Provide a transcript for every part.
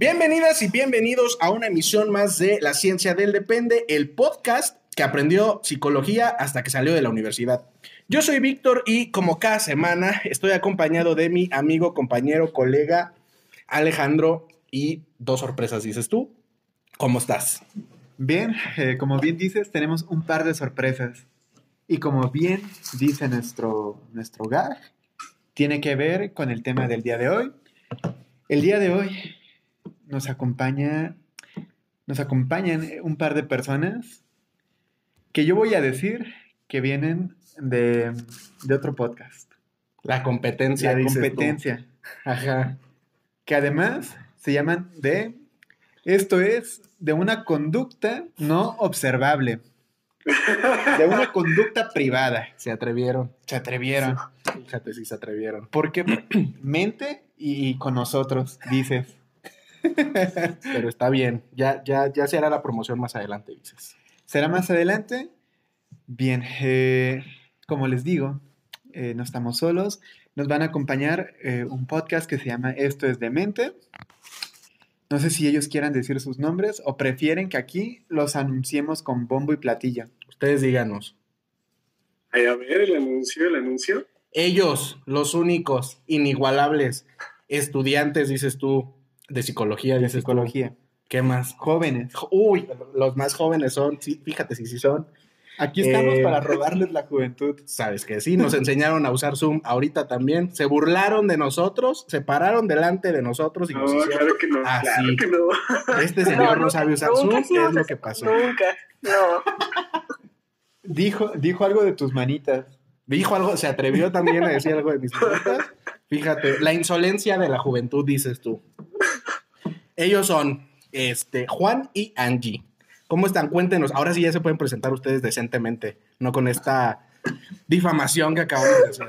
Bienvenidas y bienvenidos a una emisión más de La Ciencia del Depende, el podcast que aprendió psicología hasta que salió de la universidad. Yo soy Víctor y como cada semana estoy acompañado de mi amigo, compañero, colega Alejandro y dos sorpresas, dices tú. ¿Cómo estás? Bien, eh, como bien dices, tenemos un par de sorpresas. Y como bien dice nuestro, nuestro gag, tiene que ver con el tema del día de hoy. El día de hoy nos acompaña, nos acompañan un par de personas que yo voy a decir que vienen de, otro podcast. La competencia. La competencia. Ajá. Que además se llaman de... Esto es de una conducta no observable. De una conducta privada. Se atrevieron. Se atrevieron. Fíjate si se atrevieron. Porque mente y, con nosotros, dices. Pero está bien. Ya, ya, ya será la promoción más adelante, dices. ¿Será más adelante? Bien. Eh, como les digo, eh, no estamos solos. Nos van a acompañar eh, un podcast que se llama Esto es Demente. No sé si ellos quieran decir sus nombres o prefieren que aquí los anunciemos con bombo y platilla. Ustedes díganos. a ver, el anuncio, el anuncio. Ellos, los únicos, inigualables, estudiantes, dices tú, de psicología. De psicología. ¿Qué más? Jóvenes. Uy, los más jóvenes son, sí, fíjate si sí son. Aquí estamos eh, para robarles la juventud. Sabes que sí, nos enseñaron a usar Zoom ahorita también. Se burlaron de nosotros, se pararon delante de nosotros y no, claro que no, claro que no. Este señor no, sabe usar Zoom, ¿qué es lo que pasó? Nunca, no. Dijo, dijo algo de tus manitas. Dijo algo, se atrevió también a decir algo de mis manitas. Fíjate, la insolencia de la juventud, dices tú. Ellos son este, Juan y Angie. ¿Cómo están? Cuéntenos. Ahora sí ya se pueden presentar ustedes decentemente, no con esta difamación que acabamos de hacer.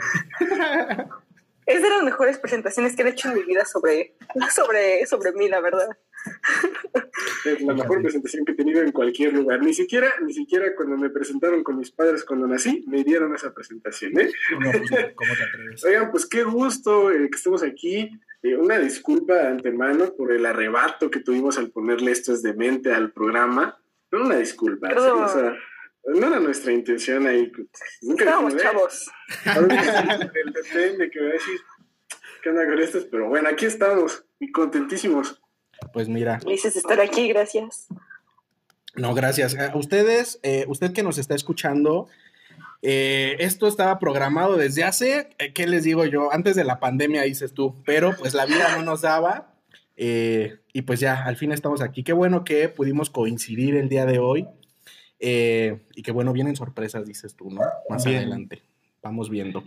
Es de las mejores presentaciones que he hecho en mi vida sobre, sobre, sobre mí, la verdad. Es la mejor presentación que he tenido en cualquier lugar. Ni siquiera, ni siquiera cuando me presentaron con mis padres cuando nací, me dieron esa presentación. ¿eh? Pues, ¿Cómo te atreves? Oigan, pues qué gusto eh, que estemos aquí. Eh, una disculpa de antemano por el arrebato que tuvimos al ponerle esto es demente al programa. No, una disculpa. o sea, no era nuestra intención ahí. Nunca Estábamos chavos. Depende que voy a decir qué onda con estos, pero bueno, aquí estamos y contentísimos. Pues mira. Dices estar aquí, gracias. No, gracias. A ustedes, eh, usted que nos está escuchando, eh, esto estaba programado desde hace, eh, ¿qué les digo yo? Antes de la pandemia, dices tú, pero pues la vida no nos daba eh, y pues ya, al fin estamos aquí. Qué bueno que pudimos coincidir el día de hoy. Eh, y qué bueno, vienen sorpresas, dices tú, ¿no? Más adelante. Vamos viendo.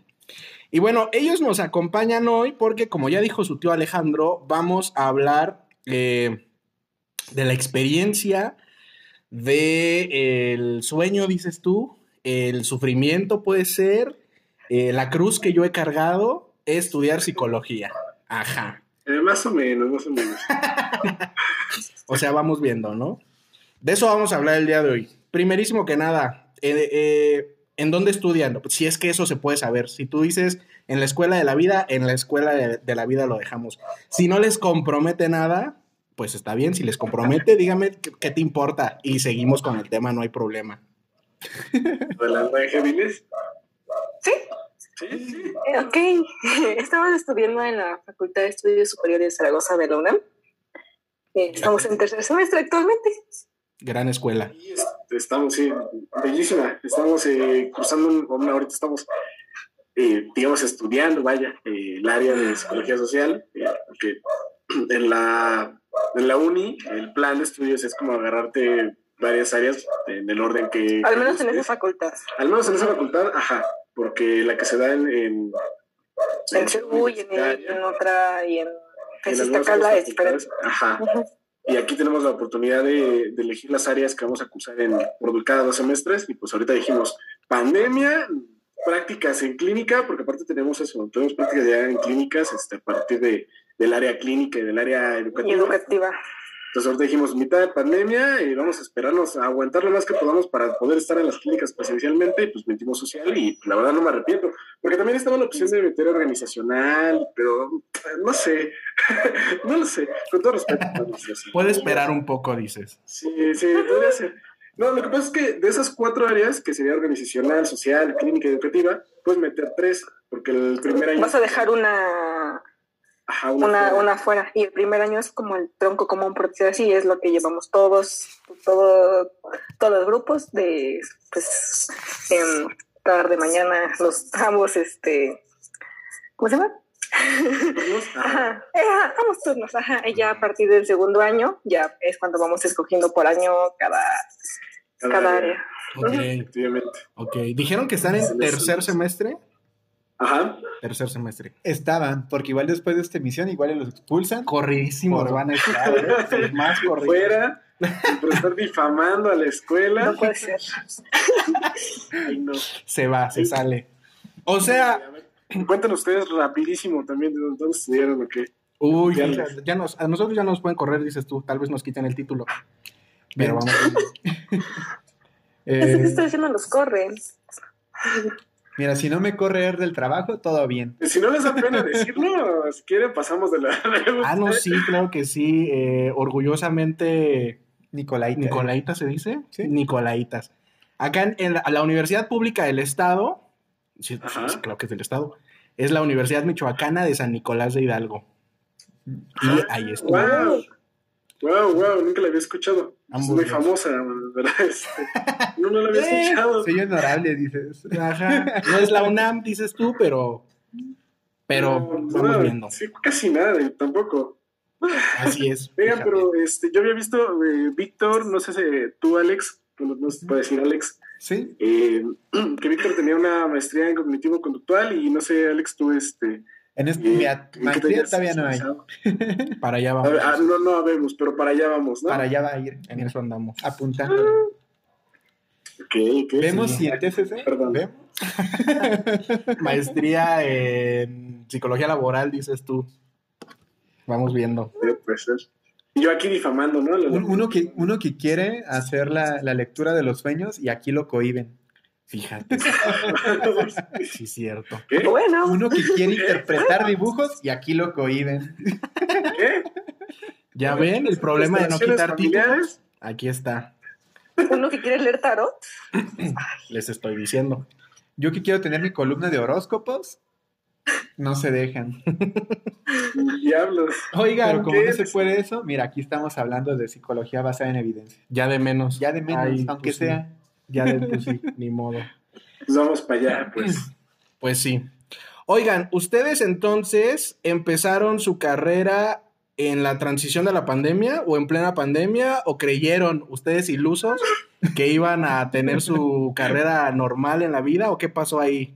Y bueno, ellos nos acompañan hoy porque, como ya dijo su tío Alejandro, vamos a hablar eh, de la experiencia del sueño, dices tú, el sufrimiento puede ser, la cruz que yo he cargado es estudiar psicología. Ajá. Eh, más o menos, más o menos. o sea, vamos viendo, ¿no? De eso vamos a hablar el día de hoy. Primerísimo que nada, eh, eh, ¿en dónde estudian? Si es que eso se puede saber. Si tú dices en la escuela de la vida, en la escuela de, la vida lo dejamos. Si no les compromete nada, pues está bien. Si les compromete, dígame qué, te importa. Y seguimos con el tema, no hay problema. ¿De las Sí. Sí, sí. Ok, estamos estudiando en la Facultad de Estudios Superiores de Zaragoza de la UNAM. Eh, estamos en tercer semestre actualmente. Gran escuela. Estamos, sí, bellísima. Estamos eh, cruzando, un, ahorita estamos, eh, digamos, estudiando, vaya, el área de psicología social, porque en la, en la uni el plan de estudios es como agarrarte varias áreas en el orden que... Al menos en esa facultad. Al menos en esa facultad, ajá porque la que se da en... En, en Cebu y en, otra, y en Francisca es diferente. Ajá. y aquí tenemos la oportunidad de, de, elegir las áreas que vamos a cursar en, por cada dos semestres. Y pues ahorita dijimos pandemia, prácticas en clínica, porque aparte tenemos eso, tenemos prácticas ya en clínicas este, a partir de, del área clínica y del área educativa. educativa. Entonces ahorita dijimos mitad de pandemia y vamos a esperarnos a aguantar lo más que podamos para poder estar en las clínicas presencialmente, y pues metimos social y la verdad no me arrepiento, porque también estaba la opción de meter organizacional, pero no sé, no lo sé, con todo respeto. Puede esperar un poco, dices. Sí, sí, podría ser. No, lo que pasa es que de esas cuatro áreas, que sería organizacional, social, clínica y educativa, puedes meter tres, porque el primer año... Vas a dejar una una, una, fuera. Y el primer año es como el tronco común, por decir así, es lo que llevamos todos, todo, todos los grupos de, pues, en tarde, mañana, los ambos, este, ¿cómo se llama? Ajá. Eh, ambos turnos, ajá. Y ya a partir del segundo año, ya es cuando vamos escogiendo por año cada, cada, área. Ok, ¿Dijeron que están en tercer semestre? Ajá. Tercer semestre. Estaban, porque igual después de esta emisión, igual los expulsan. Corridísimos van a estar. ¿eh? más corridos. Fuera, por estar difamando a la escuela. No puede ser. Ay, no. Se va, se sale. O sea. Cuéntanos ustedes rapidísimo también de dónde estudiaron o qué. Uy, ya, ya, nos, a nosotros ya nos pueden correr, dices tú. Tal vez nos quiten el título. Pero vamos. eh, Eso que estoy diciendo los corren. Mira, si no me corre del trabajo, todo bien. Si no les da pena decirlo, si quieren pasamos de la... ah, no, sí, claro que sí. Eh, orgullosamente... Nicolaita. ¿Nicolaita se dice? ¿Sí? Nicolaitas. Acá en, la, Universidad Pública del Estado, sí, sí, creo que es del Estado, es la Universidad Michoacana de San Nicolás de Hidalgo. Y ahí está. Wow. Wow, wow, nunca la había escuchado. es muy famosa, ¿verdad? Este, no, no la había eh, escuchado. Soy honorable, dices. Ajá. No es la UNAM, dices tú, pero. Pero vamos viendo. Sí, casi nada, tampoco. Así es. Oigan, pero este, yo había visto, eh, Víctor, no sé si tú, Alex, no, no se puede decir Alex. Sí. Eh, que Víctor tenía una maestría en cognitivo conductual y no sé, Alex, tú, este en este, mi maestría todavía no hay. para allá vamos. Ah, no, no vemos, pero para allá vamos, ¿no? Para allá va a ir. En eso andamos. Apuntando. Okay, ¿Vemos si el TCC? Perdón. ¿Vemos? Maestría en psicología laboral, dices tú. Vamos viendo. Puede ser. Yo aquí difamando, ¿no? Uno que, uno que quiere hacer la, la lectura de los sueños y aquí lo cohiben. Fíjate. sí, cierto. Bueno. Uno que quiere interpretar dibujos y aquí lo cohiben. ¿Qué? ¿Ya ven el problema de no quitar títulos? Aquí está. Uno que quiere leer tarot. Les estoy diciendo. Yo que quiero tener mi columna de horóscopos, no se dejan. Diablos. Oigan, Pero como no se puede eso, mira, aquí estamos hablando de psicología basada en evidencia. Ya de menos. Ya de menos, aunque pues sea. Ya de pues sí, ni modo. Pues vamos para allá, pues. Pues sí. Oigan, ustedes entonces empezaron su carrera en la transición de la pandemia o en plena pandemia o creyeron ustedes ilusos que iban a tener su carrera normal en la vida o qué pasó ahí?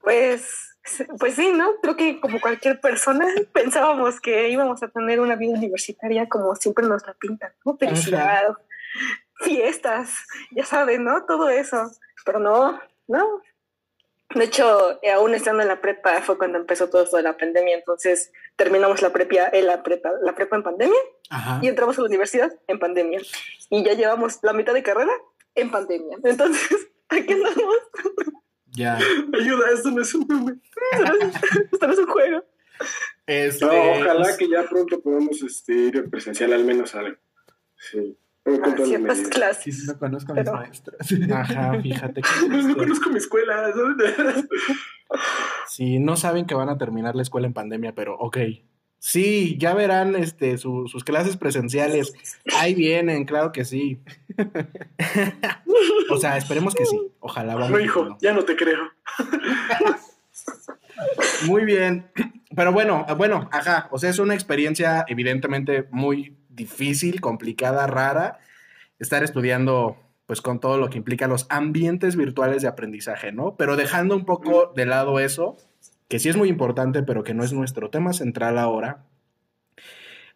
Pues pues sí, ¿no? Creo que como cualquier persona pensábamos que íbamos a tener una vida universitaria como siempre nos la pintan, ¿no? Felicidad, fiestas, ya saben, ¿no? Todo eso. Pero no, no. De hecho, aún estando en la prepa fue cuando empezó todo esto de la pandemia, entonces terminamos la prepa, en la prepa, la prepa en pandemia y entramos a la universidad en pandemia. Y ya llevamos la mitad de carrera en pandemia. Entonces, aquí andamos. Ya. Ayuda, esto no es un esto no es un juego. Este, ojalá que ya pronto podamos este, ir presencial al menos a sí. Ah, ciertas clases. Sí, no conozco a mis maestros. Ajá, fíjate. Que no, conozco mi escuela. sí, no saben que van a terminar la escuela en pandemia, pero ok. Sí, ya verán este, sus clases presenciales. Ahí vienen, claro que sí. o sea, esperemos que sí. Ojalá. Vamos no, hijo, ya no te creo. muy bien. Pero bueno, bueno, ajá. O sea, es una experiencia evidentemente muy difícil, complicada, rara. Estar estudiando, pues, con todo lo que implica los ambientes virtuales de aprendizaje, ¿no? Pero dejando un poco de lado eso que sí es muy importante, pero que no es nuestro tema central ahora.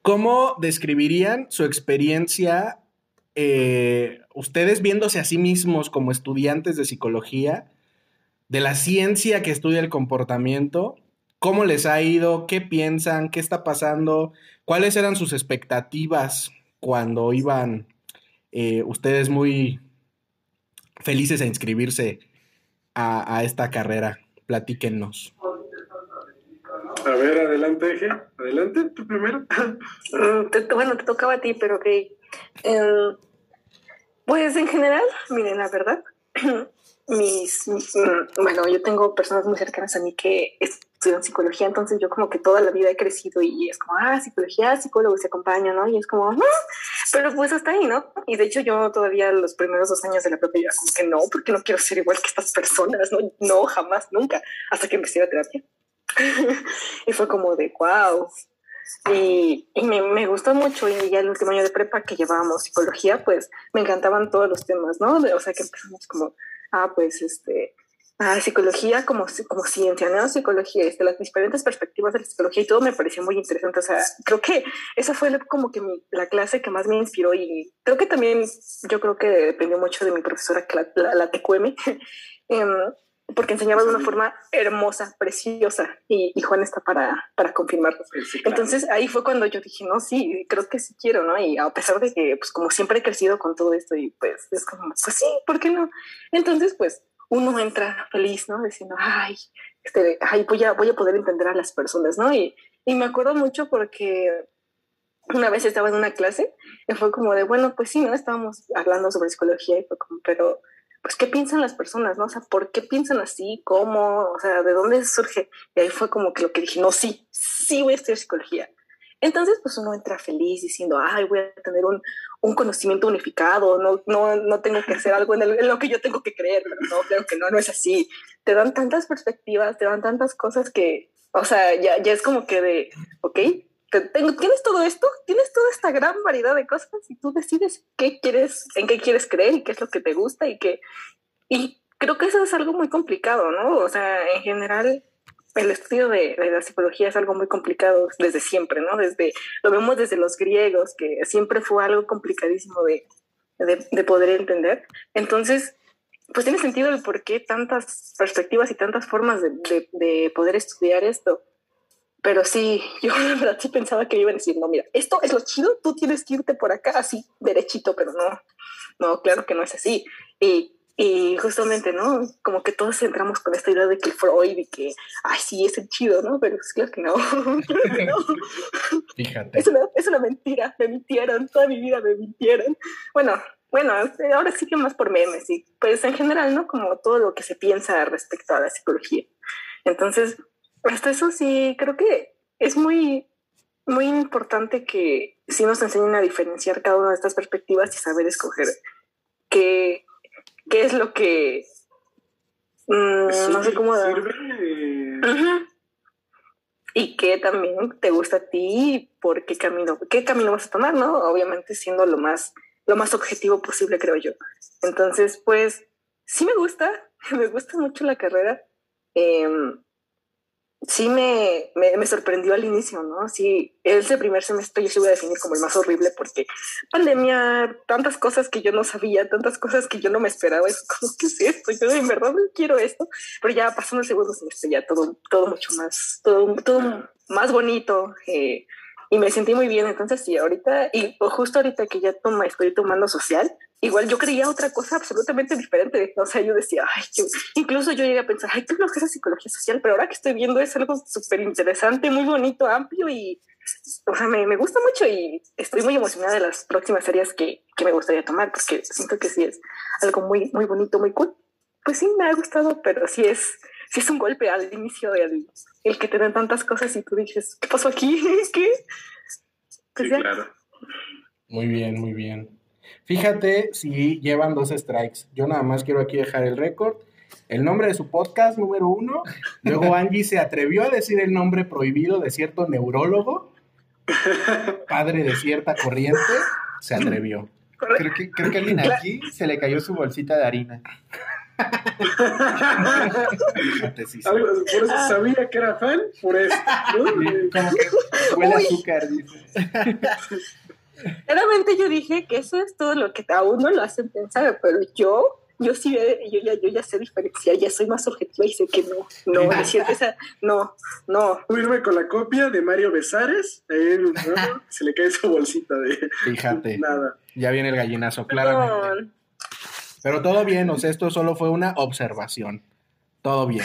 ¿Cómo describirían su experiencia, eh, ustedes viéndose a sí mismos como estudiantes de psicología, de la ciencia que estudia el comportamiento? ¿Cómo les ha ido? ¿Qué piensan? ¿Qué está pasando? ¿Cuáles eran sus expectativas cuando iban eh, ustedes muy felices a inscribirse a, esta carrera? Platíquennos. A ver, adelante, Eje. Adelante, tú primero. Bueno, te tocaba a ti, pero que. Em, pues en general, miren, la verdad, mis, mm, bueno, yo tengo personas muy cercanas a mí que estudian psicología, entonces yo como que toda la vida he crecido y es como, ah, psicología, psicólogo se acompaña, ¿no? Y es como, pero pues hasta ahí, ¿no? Y de hecho yo todavía los primeros dos años de la propia como que no, porque no quiero ser igual que estas personas, no, no, jamás, nunca, hasta que empecé la terapia. y fue como de, wow, y, y me, me, gustó mucho y ya el último año de prepa que llevábamos psicología, pues me encantaban todos los temas, ¿no? O sea, que empezamos como ah, pues, este, ah, psicología como, como ciencia, ¿no? Psicología, este, las diferentes perspectivas de la psicología y todo me pareció muy interesante. O sea, creo que esa fue como que la clase que más me inspiró y creo que también yo creo que dependió mucho de mi profesora, la, la, TQM, em, porque enseñaba de una forma hermosa, preciosa y, y Juan está para, para confirmarlo. Entonces ahí fue cuando yo dije, no, sí, creo que sí quiero, ¿no? Y a pesar de que, pues como siempre he crecido con todo esto y pues es como, pues sí, ¿por qué no? Entonces, pues uno entra feliz, ¿no? Diciendo, ay, este, ay, voy a, voy a poder entender a las personas, ¿no? Y, y me acuerdo mucho porque una vez estaba en una clase y fue como de, bueno, pues sí, ¿no? Estábamos hablando sobre psicología y fue como, pero pues, ¿qué piensan las personas, no? O sea, ¿por qué piensan así? ¿Cómo? O sea, ¿de dónde surge? Y ahí fue como que lo que dije, no, sí, sí voy a estudiar psicología. Entonces, pues uno entra feliz diciendo, ay, voy a tener un, un conocimiento unificado, no, no, no tengo que hacer algo en, en, lo que yo tengo que creer, pero no, creo que no, no es así. Te dan tantas perspectivas, te dan tantas cosas que, o sea, ya, ya es como que de, ok, tienes todo esto, tienes toda esta gran variedad de cosas y tú decides qué quieres, en qué quieres creer y qué es lo que te gusta y qué. Y creo que eso es algo muy complicado, ¿no? O sea, en general, el estudio de, la psicología es algo muy complicado desde siempre, ¿no? Desde, lo vemos desde los griegos, que siempre fue algo complicadísimo de, de, poder entender. Entonces, pues tiene sentido el por qué tantas perspectivas y tantas formas de, de poder estudiar esto. Pero sí, yo la verdad sí pensaba que iban a decir, no, mira, esto es lo chido, tú tienes que irte por acá así, derechito, pero no, no, claro que no es así. Y, y justamente, ¿no? Como que todos entramos con esta idea de que Freud y que, ay, sí, es el chido, ¿no? Pero es claro que no, claro que no. Fíjate. Es una, es una mentira, me mintieron, toda mi vida me mintieron. Bueno, bueno, ahora sí que más por memes, y pues en general, ¿no? Como todo lo que se piensa respecto a la psicología. Entonces, hasta eso sí, creo que es muy, muy importante que sí nos enseñen a diferenciar cada una de estas perspectivas y saber escoger qué, qué es lo que... Mm, no sé cómo... Y qué también te gusta a ti, por qué camino, qué camino vas a tomar, ¿no? Obviamente siendo lo más, lo más objetivo posible, creo yo. Entonces, pues, sí me gusta, me gusta mucho la carrera. Eh, sí me, me, sorprendió al inicio, ¿no? Sí, ese primer semestre yo sí voy a definir como el más horrible porque pandemia, tantas cosas que yo no sabía, tantas cosas que yo no me esperaba, es como, ¿qué es esto? Yo en verdad no quiero esto, pero ya pasando el segundo semestre ya todo, todo mucho más, todo, todo más bonito, eh, y me sentí muy bien. Entonces, sí, ahorita, y justo ahorita que ya toma, estoy tomando social, igual yo creía otra cosa absolutamente diferente. O sea, yo decía, ay, incluso yo llegué a pensar, ay, qué lo que es psicología social, pero ahora que estoy viendo es algo súper interesante, muy bonito, amplio y, o sea, me, me, gusta mucho y estoy muy emocionada de las próximas áreas que, que me gustaría tomar, porque siento que sí es algo muy, muy bonito, muy cool. Pues sí, me ha gustado, pero sí es, sí es un golpe al inicio del el que te den tantas cosas y tú dices, ¿qué pasó aquí? ¿Qué? Pues sí, claro. Muy bien, muy bien. Fíjate si llevan dos strikes. Yo nada más quiero aquí dejar el récord. El nombre de su podcast número uno. Luego Angie se atrevió a decir el nombre prohibido de cierto neurólogo, padre de cierta corriente. Se atrevió. Creo que, creo que alguien aquí se le cayó su bolsita de harina. Algo- por eso sabía que era fan, por eso. ¿no? Como que huele azúcar, dice. Claramente yo dije que eso es todo lo que a uno lo hacen pensar, pero yo, yo sí, ve- yo ya, yo ya sé diferenciar, ya soy más objetiva y sé que no, no, me siento esa, no, no. Tú irme con la copia de Mario Besares, ahí en- ¿no? se le cae su bolsita de Fíjate, nada. ya viene el gallinazo, claramente. Perdón. Pero todo bien, o sea, esto solo fue una observación. Todo bien.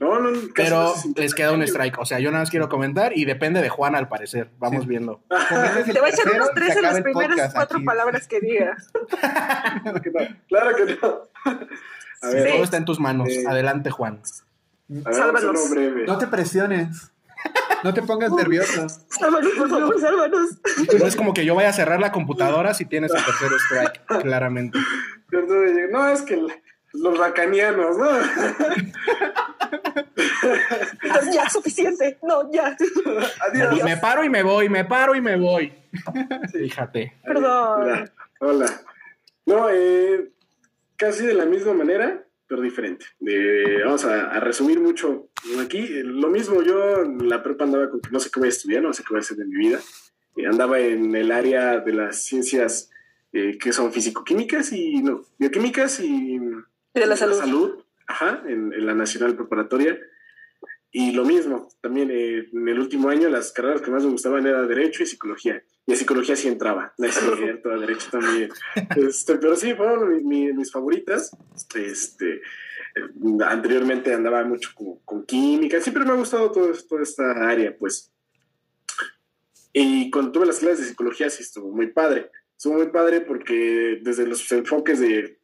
No, no, casi Pero les queda un strike. O sea, yo nada más quiero comentar y depende de Juan al parecer. Vamos Sí. viendo. Te voy a echar unos tres en las primeras cuatro aquí. palabras que digas. Claro que no. Claro que no. A ver, Sí. Todo está en tus manos. Eh, Adelante, Juan. a ver, Sálvanos. solo breve. No te presiones. No te pongas nervioso. Sálvanos, por favor, sálvanos. No es como que yo vaya a cerrar la computadora si tienes el tercer strike, claramente. No, es que la- los racanianos, ¿no? Ya, suficiente. No, ya. Adiós. Me paro y me voy, me paro y me voy. Fíjate. Perdón. Hola. Hola. No, eh, casi de la misma manera, pero diferente. Vamos a, a resumir mucho aquí. Eh, Lo mismo, yo en la prepa andaba con que no sé qué voy a estudiar, no sé qué voy a hacer de mi vida. Eh, andaba en el área de las ciencias eh, que son físico-químicas y no, bioquímicas Y de la salud. ajá, en, en la Nacional Preparatoria. Y lo mismo, también eh, en el último año las carreras que más me gustaban era Derecho y Psicología. Y a Psicología sí entraba, no es cierto, a Derecho también. Este, pero sí, fueron mi- mi- mis favoritas. Este, eh, anteriormente andaba mucho con, con química, siempre me ha gustado todo, toda esta área, pues. Y cuando tuve las clases de psicología sí estuvo muy padre. Estuvo muy padre porque desde los enfoques de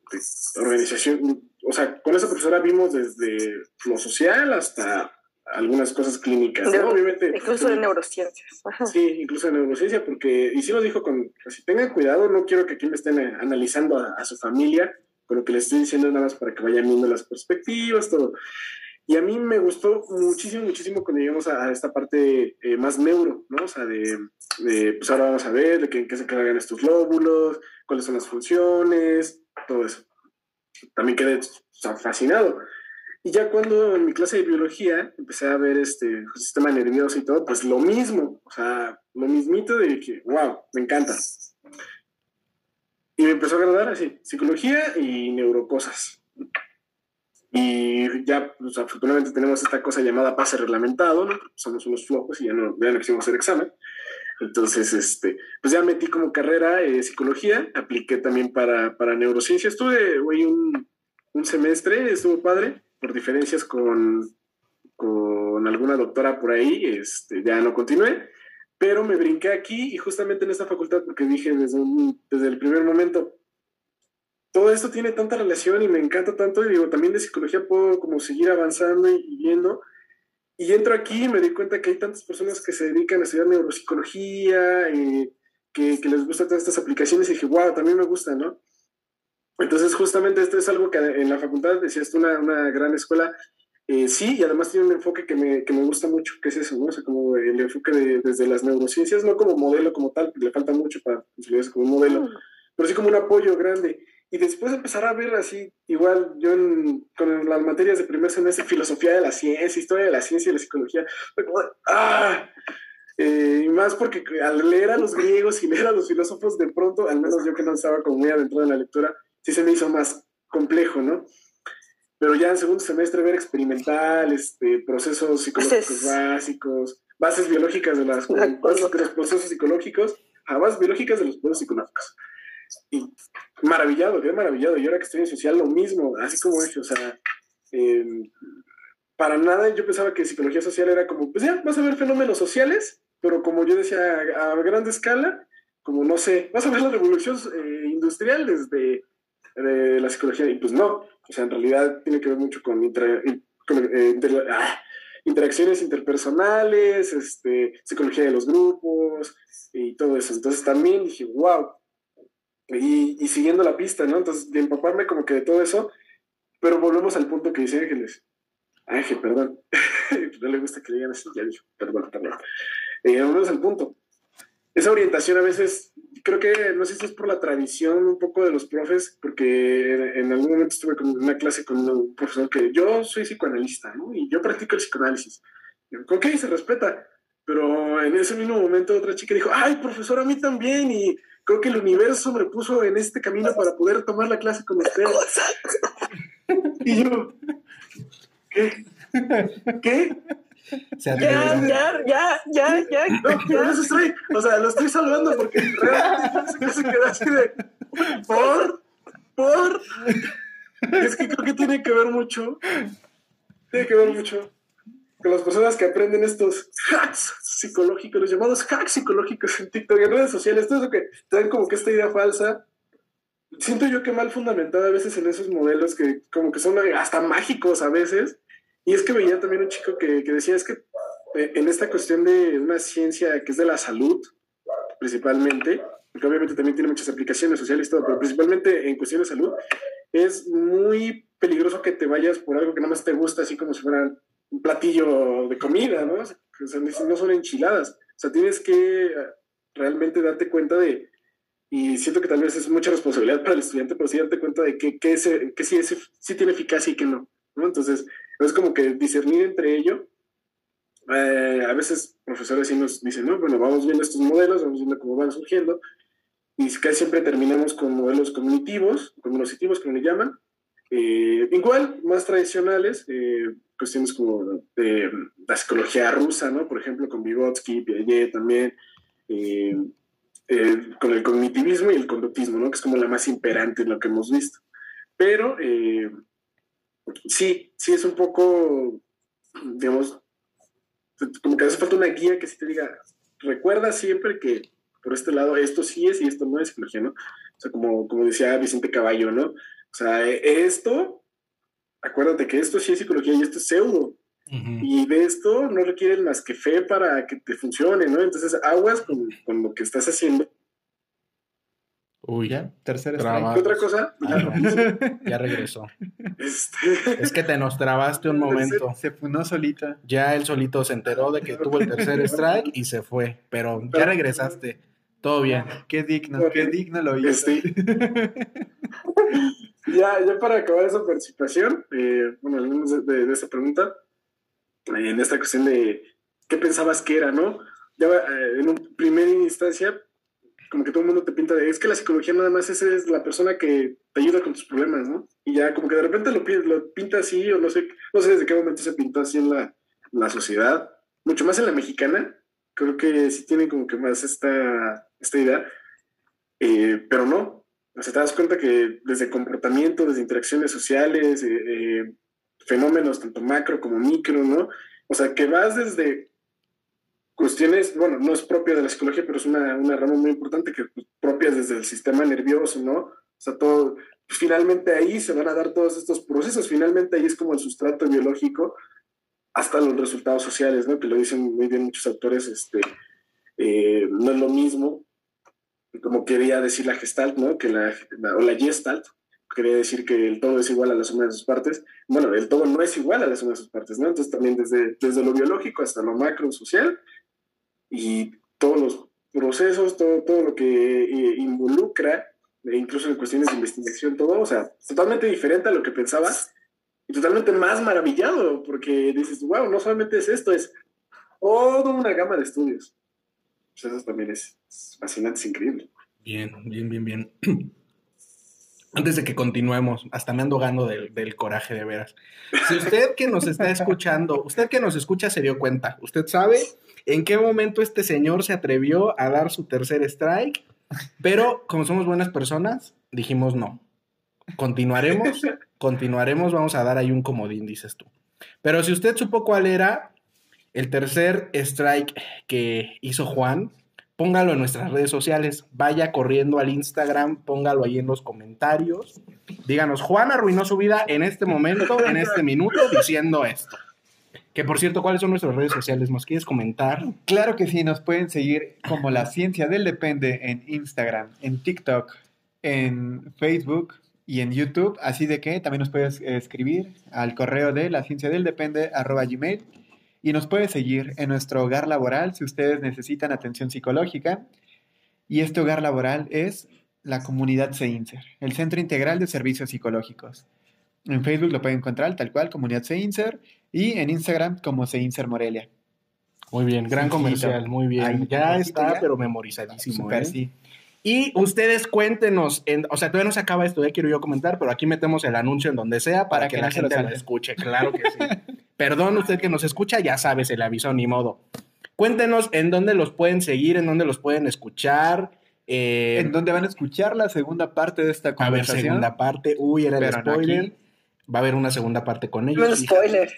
organización, o sea, con esa profesora vimos desde lo social hasta algunas cosas clínicas, De- ¿no? Obviamente. Incluso de neurociencias. Ajá. Sí, incluso en neurociencia, porque, y sí lo dijo con, así, tengan cuidado, no quiero que aquí me estén eh, analizando a, a su familia, con lo que les estoy diciendo nada más para que vayan viendo las perspectivas, todo. Y a mí me gustó muchísimo, muchísimo cuando llegamos a, a esta parte eh, más neuro, ¿no? O sea, de, de, pues ahora vamos a ver de qué, en qué se cargan estos lóbulos, cuáles son las funciones, todo eso. También quedé fascinado. Y ya cuando en mi clase de biología empecé a ver este sistema nervioso y todo, pues lo mismo, o sea, lo mismito de que, wow, me encanta. Y me empezó a agradar así, psicología y neurocosas. Y ya, pues, afortunadamente tenemos esta cosa llamada pase reglamentado, ¿no? Somos unos flojos y ya no, ya no quisimos hacer examen. Entonces, este, pues ya metí como carrera eh, psicología, apliqué también para, para neurociencia. Estuve, güey, un, un semestre, estuvo padre, por diferencias con, con alguna doctora por ahí, este, ya no continué, pero me brinqué aquí y justamente en esta facultad porque dije desde, un- desde el primer momento, todo esto tiene tanta relación y me encanta tanto y digo, también de psicología puedo como seguir avanzando y, viendo. Y entro aquí y me di cuenta que hay tantas personas que se dedican a estudiar neuropsicología, eh, que, que les gustan todas estas aplicaciones y dije, wow, también me gusta, ¿no? Entonces, justamente esto es algo que en la facultad, decías una, una gran escuela, eh, sí, y además tiene un enfoque que me, que me gusta mucho, que es eso, ¿no? O sea, como el enfoque de, desde las neurociencias, no como modelo como tal, le falta mucho para consolidarse como un modelo, pero sí como un apoyo grande. Y después empezar a ver así, igual yo en- con las materias de primer semestre, filosofía de la ciencia, historia de la ciencia y la psicología, ¡ah! Eh, y más porque al leer a los griegos y leer a los filósofos, de pronto, al menos yo que no estaba como muy adentrado en la lectura, sí se me hizo más complejo, ¿no? Pero ya en segundo semestre ver experimental, este, procesos psicológicos básicos, bases biológicas de, las, de los procesos psicológicos, a bases biológicas de los procesos psicológicos. Y maravillado, quedé maravillado. Y ahora que estoy en social, lo mismo, así como es, o sea, eh, para nada yo pensaba que psicología social era como, pues ya, vas a ver fenómenos sociales, pero como yo decía, a, a grande escala, como no sé, vas a ver la revolución eh, industrial desde eh, la psicología, y pues no, o sea, en realidad tiene que ver mucho con, con, eh, inter- ah, interacciones interpersonales, este, psicología de los grupos y todo eso. Entonces también dije, wow. Y, y siguiendo la pista, ¿no? Entonces, de empaparme como que de todo eso, pero volvemos al punto que dice Ángeles. Ángel, perdón. no le gusta que le digan así, ya dijo, perdón, perdón. Eh, volvemos al punto. esa orientación a veces, creo que, no sé si es por la tradición un poco de los profes, porque en, algún momento estuve con una clase con un profesor que yo soy psicoanalista, ¿no? Y yo practico el psicoanálisis. Ok, se respeta, pero en ese mismo momento otra chica dijo, ay, profesor, a mí también, y creo que el universo me puso en este camino para poder tomar la clase con usted. y yo, ¿qué? ¿Qué? ya, ya, ya, ya, ya. No, eso estoy, o sea, lo estoy salvando porque realmente se queda así de, por, por. Es que creo que tiene que ver mucho, tiene que ver mucho las personas que aprenden estos hacks psicológicos, los llamados hacks psicológicos en TikTok, en redes sociales, todo eso que dan como que esta idea falsa. Siento yo que mal fundamentada a veces en esos modelos que como que son hasta mágicos a veces y es que veía también un chico que, que decía, es que eh, en esta cuestión de una ciencia que es de la salud, principalmente, porque obviamente también tiene muchas aplicaciones sociales y todo, pero principalmente en cuestión de salud, es muy peligroso que te vayas por algo que nada más te gusta, así como si fuera un platillo de comida, ¿no? O sea, no son enchiladas. O sea, tienes que eh, realmente darte cuenta de, y siento que tal vez es mucha responsabilidad para el estudiante, pero sí darte cuenta de que, que, ese, que sí, ese, sí tiene eficacia y que no, ¿no? Entonces, es como que discernir entre ello. Eh, a veces profesores sí nos dicen, no, bueno, vamos viendo estos modelos, vamos viendo cómo van surgiendo, y casi siempre terminamos con modelos cognitivos, cognitivos, como le llaman, eh, igual, más tradicionales, eh, cuestiones como de la psicología rusa, ¿no? Por ejemplo, con Vygotsky, Piaget también, con el cognitivismo y el conductismo, ¿no? Que es como la más imperante en lo que hemos visto. Pero sí, sí es un poco, digamos, como que hace falta una guía que sí te diga, recuerda siempre que por este lado esto sí es y esto no es psicología, ¿no? O sea, como, como decía Vicente Caballo, ¿no? O sea, esto, acuérdate que esto sí es psicología y esto es pseudo. Y de esto no requieren más que fe para que te funcione, ¿no? Entonces, aguas con, con lo que estás haciendo Uy, ya, tercera ¿Qué otra cosa? ya regresó. Este... Es que te nos trabaste un momento. Se funó solita. Ya él solito se enteró de que tuvo el tercer strike y se fue. Pero ya regresaste. Todo bien. Qué digno, qué digno lo hice. Este... ya, ya para acabar esa participación, eh, bueno, al de, de, esa pregunta, eh, en esta cuestión de qué pensabas que era, ¿no? Ya eh, en un primera instancia como que todo el mundo te pinta de, es que la psicología nada más es, la persona que te ayuda con tus problemas, ¿no? Y ya como que de repente lo, lo pinta así, o no sé, no sé desde qué momento se pintó así en la, la sociedad, mucho más en la mexicana, creo que sí tienen como que más esta, esta idea, eh, pero no, o sea, te das cuenta que desde comportamiento, desde interacciones sociales, eh, eh, fenómenos tanto macro como micro, ¿no? O sea, que vas desde cuestiones, bueno, no es propia de la psicología, pero es una, una rama muy importante que pues, propia desde el sistema nervioso, ¿no? O sea, todo, pues, finalmente ahí se van a dar todos estos procesos, finalmente ahí es como el sustrato biológico hasta los resultados sociales, ¿no? Que lo dicen muy bien muchos autores, este, eh, no es lo mismo, como quería decir la Gestalt, ¿no? Que la, o la Gestalt, quería decir que el todo es igual a la suma de sus partes. Bueno, el todo no es igual a la suma de sus partes, ¿no? Entonces también desde, desde lo biológico hasta lo macro social, y todos los procesos, todo, todo lo que eh, involucra, e incluso en cuestiones de investigación, todo, o sea, totalmente diferente a lo que pensabas y totalmente más maravillado, porque dices, wow, no solamente es esto, es toda una gama de estudios. Pues eso también es, fascinante, es increíble. Bien, bien, bien, bien. Antes de que continuemos, hasta me ando gando del, del, coraje de veras. Si usted que nos está escuchando, usted que nos escucha se dio cuenta, usted sabe en qué momento este señor se atrevió a dar su tercer strike, pero como somos buenas personas, dijimos no. Continuaremos, continuaremos, vamos a dar ahí un comodín, dices tú. Pero si usted supo cuál era el tercer strike que hizo Juan, póngalo en nuestras redes sociales, vaya corriendo al Instagram, póngalo ahí en los comentarios. Díganos, Juan arruinó su vida en este momento, en este minuto, diciendo esto. Que por cierto, ¿cuáles son nuestras redes sociales? ¿Nos quieres comentar? Claro que sí, nos pueden seguir como La Ciencia del Depende en Instagram, en TikTok, en Facebook y en YouTube. Así de que también nos puedes escribir al correo de la ciencia del depende gmail y nos puedes seguir en nuestro hogar laboral si ustedes necesitan atención psicológica. Y este hogar laboral es la comunidad CEINSER, el Centro Integral de Servicios Psicológicos. En Facebook lo pueden encontrar tal cual, Comunidad CEINSER, y en Instagram como CEINSER Morelia. Muy bien, gran comercial, muy bien. Ahí, ya está, ya. pero memorizadísimo. Super, ¿eh? sí. Y ustedes cuéntenos, en- o sea, todavía no se acaba esto, ya quiero yo comentar, pero aquí metemos el anuncio en donde sea para, Para que, que la lo gente lo salten. escuche, claro que sí. Perdón, usted que nos escucha, ya sabe, se le avisó, ni modo. Cuéntenos en dónde los pueden seguir, en dónde los pueden escuchar. eh, En donde van a escuchar la segunda parte de esta va a haber conversación. segunda parte. Uy, era el Pero spoiler. aquí. Va a haber una segunda parte con ellos. Fíjate. spoiler.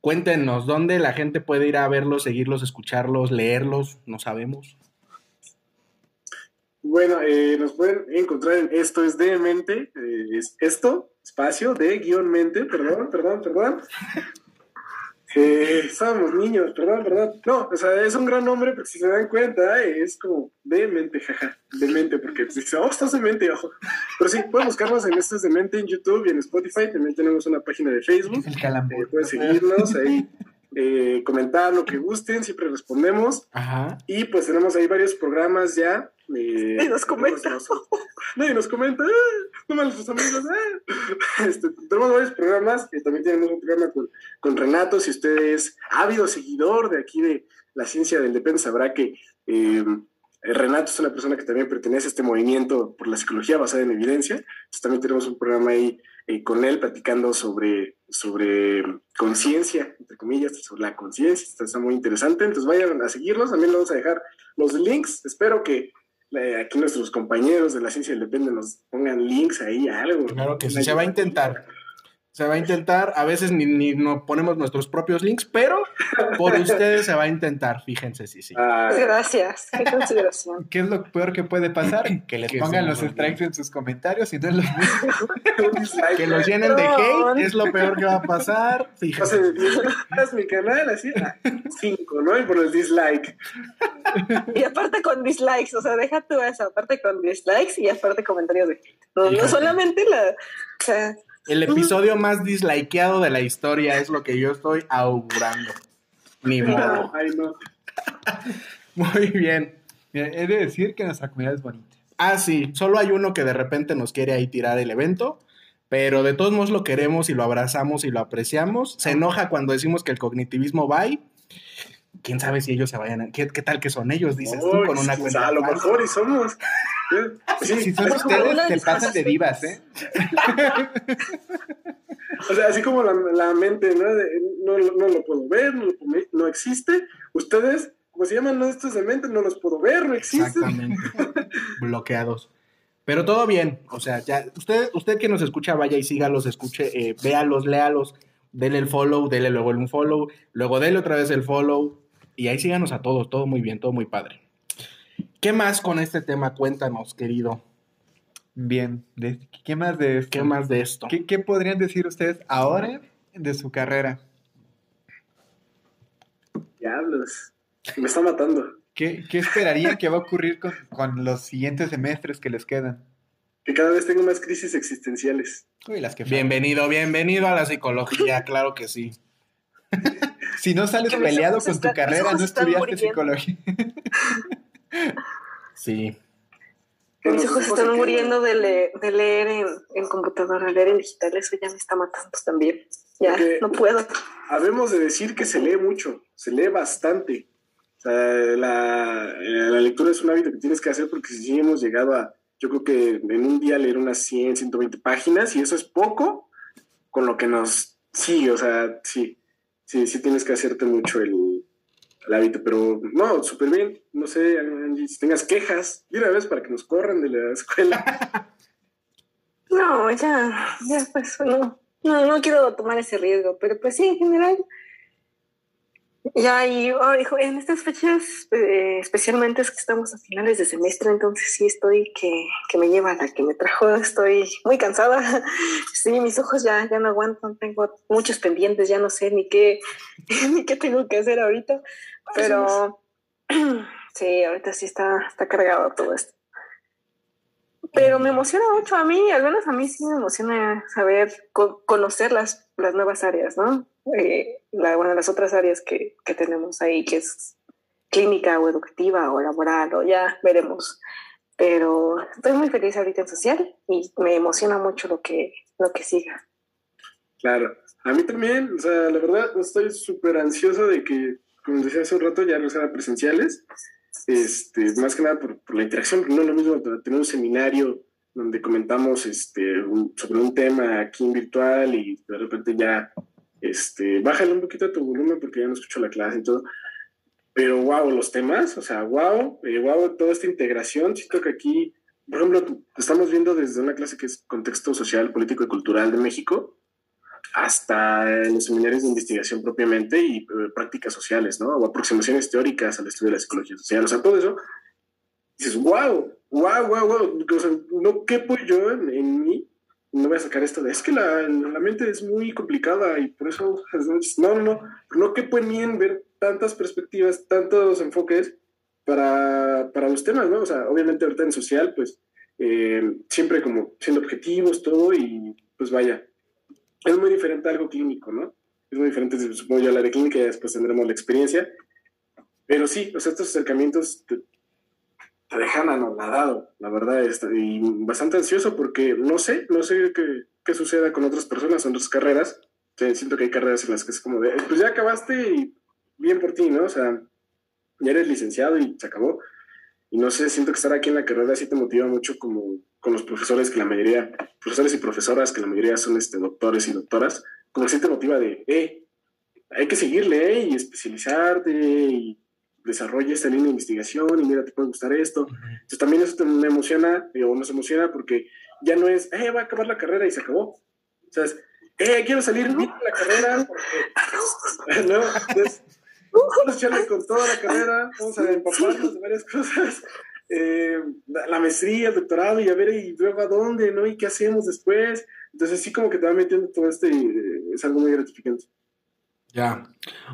Cuéntenos dónde la gente puede ir a verlos, seguirlos, escucharlos, leerlos, no sabemos. Bueno, eh, nos pueden encontrar en Esto es de Mente, eh, es esto, espacio, de guion mente, perdón, perdón, perdón. Eh, estábamos niños, perdón, perdón. No, o sea, es un gran nombre, porque si se dan cuenta, es como de mente, jaja, de mente, porque dice, oh, estás de mente, ojo. Pero sí, pueden buscarnos en Esto es de Mente en YouTube y en Spotify, también tenemos una página de Facebook. El Eh, pueden seguirnos ahí, eh, comentar lo que gusten, siempre respondemos. Ajá. Y pues tenemos ahí varios programas ya. Eh, Nadie nos comenta. nos- nadie nos comenta. ¡ah! No sus amigos. ¡ah! Este, tenemos varios programas. que también tenemos un programa con, con Renato. Si usted es ávido seguidor de aquí de la ciencia del depende, sabrá que eh, Renato es una persona que también pertenece a este movimiento por la psicología basada en evidencia. Entonces también tenemos un programa ahí eh, con él platicando sobre, sobre conciencia, entre comillas, sobre la conciencia. Está, muy interesante. Entonces vayan a seguirnos. También les vamos a dejar los links. Espero que eh, aquí nuestros compañeros de la ciencia del depende nos pongan links ahí, algo. Claro que sí, se va a intentar. Se va a intentar, a veces ni, ni no ponemos nuestros propios links, pero por ustedes se va a intentar, fíjense si sí. Ah, Gracias. Qué consideración. ¿Qué es lo peor que puede pasar? Que les Que pongan los nos strikes en sus comentarios y no los. Que los llenen de hate es lo peor que va a pasar. Fíjense. de 10 visitas mi canal, así, 5, ¿no? Y por el dislike. Y aparte con dislikes, o sea, deja tú eso, aparte con dislikes y aparte comentarios de hate. No, no solamente la. O sea, El episodio más dislikeado de la historia es lo que yo estoy augurando. Ni modo. Ay, no. Muy bien. He de decir que nuestra comunidad es bonita. Ah, sí, solo hay uno que de repente nos quiere ahí tirar el evento, pero de todos modos lo queremos y lo abrazamos y lo apreciamos. Se enoja cuando decimos que el cognitivismo va quién sabe si ellos se vayan a... ¿Qué, qué tal que son ellos, dices tú, con una cuenta A lo falsa? mejor y somos. Sí, Si son como- ustedes, se pasan de divas, ¿eh? O sea, así como la, la mente, ¿no? De, no, no lo puedo ver, no, lo puedo- no existe. Ustedes, como se llaman ¿no? estos de mente, no los puedo ver, no existen. Exactamente. Bloqueados. Pero todo bien. O sea, ya, usted, usted que nos escucha, vaya y sígalos, escuche, eh, véalos, léalos, dele el follow, dele luego un follow, luego dele otra vez el follow. Y ahí síganos a todos, todo muy bien, todo muy padre. ¿Qué más con este tema? Cuéntanos, querido. Bien. de- ¿Qué más de esto? ¿Qué más de esto? ¿Qué, qué podrían decir ustedes ahora de su carrera? Diablos. Me está matando. ¿Qué, qué esperarían que va a ocurrir con, con los siguientes semestres que les quedan? Que cada vez tengo más crisis existenciales. Uy, las que faltan. Bienvenido, bienvenido a la psicología, claro que sí. Si no sales peleado con tu carrera, no estudiaste muriendo. psicología. Sí. Mis ojos están muriendo de, le- de leer en, en computadora, leer en digital, eso ya me está matando también. Ya, Porque- no puedo. Habemos de decir que se lee mucho, se lee bastante. O sea, la, eh, la lectura es un hábito que tienes que hacer porque si hemos llegado a, yo creo que en un día leer unas 100, 120 páginas y eso es poco con lo que nos sigue. O sea, sí, sí, sí tienes que hacerte mucho el, hábito, pero no, súper bien. No sé, Angie, si tengas quejas, de una vez para que nos corran de la escuela. No, ya, ya, pues no, no, no quiero tomar ese riesgo, pero pues sí, en general. Ya, y oh, en estas fechas, eh, especialmente es que estamos a finales de semestre, entonces sí estoy que, que me lleva la que me trajo, estoy muy cansada. Sí, mis ojos ya, ya no aguantan, tengo muchos pendientes, ya no sé ni qué, ni qué tengo que hacer ahorita, pero sí, ahorita sí está, está cargado todo esto. Pero me emociona mucho a mí, al menos a mí sí me emociona saber, co- conocer las, las nuevas áreas, ¿no? Eh, la- bueno, las otras áreas que, que tenemos ahí, que es clínica o educativa o laboral o ya veremos. Pero estoy muy feliz ahorita en social y me emociona mucho lo que, lo que siga. Claro, a mí también, o sea, la verdad estoy súper ansioso de que, como decía hace un rato, ya no sean presenciales, este, más que nada por, la interacción, no es lo mismo tener un seminario donde comentamos este, sobre un tema aquí en virtual y de repente ya, este, bájale un poquito a tu volumen porque ya no escucho la clase y todo. Pero wow, los temas, o sea, wow, eh, wow, toda esta integración. Siento que aquí, por ejemplo, estamos viendo desde una clase que es contexto social, político y cultural de México, hasta en los seminarios de investigación propiamente y eh, prácticas sociales, ¿no? O aproximaciones teóricas al estudio de la psicología social. O sea, todo eso, dices, wow, wow, wow, wow. O sea, no quepo yo en, mí, no voy a sacar esto de, es que la, la, mente es muy complicada y por eso, no, no, no, no quepo en mí en ver tantas perspectivas, tantos enfoques para, para los temas, ¿no? O sea, obviamente ahorita en social, pues, eh, siempre como siendo objetivos, todo, y pues vaya, es muy diferente a algo clínico, ¿no? Es muy diferente, supongo yo, a la de clínica, y después tendremos la experiencia. Pero sí, o sea, estos acercamientos te, dejan anonadado, la verdad, y bastante ansioso porque no sé, no sé qué, qué suceda con otras personas en otras carreras. siento que hay carreras en las que es como de, pues ya acabaste y bien por ti, ¿no? O sea, ya eres licenciado y se acabó. Y no sé, siento que estar aquí en la carrera sí te motiva mucho como con los profesores, que la mayoría, profesores y profesoras, que la mayoría son este, doctores y doctoras, como que sí te motiva de, eh, hay que seguirle eh, y especializarte y desarrolla esta línea de investigación y mira, te puede gustar esto. Entonces también eso me emociona, o nos emociona porque ya no es, eh, va a acabar la carrera y se acabó. O sea, es, eh, quiero salir bien de la carrera porque, no, entonces, Vamos a echarle con toda la carrera, vamos a empaparnos de varias cosas. Eh, la maestría, el doctorado, y a ver, y luego a dónde, ¿no? ¿Y qué hacemos después? Entonces, sí, como que te va metiendo todo este, es algo muy gratificante. Ya.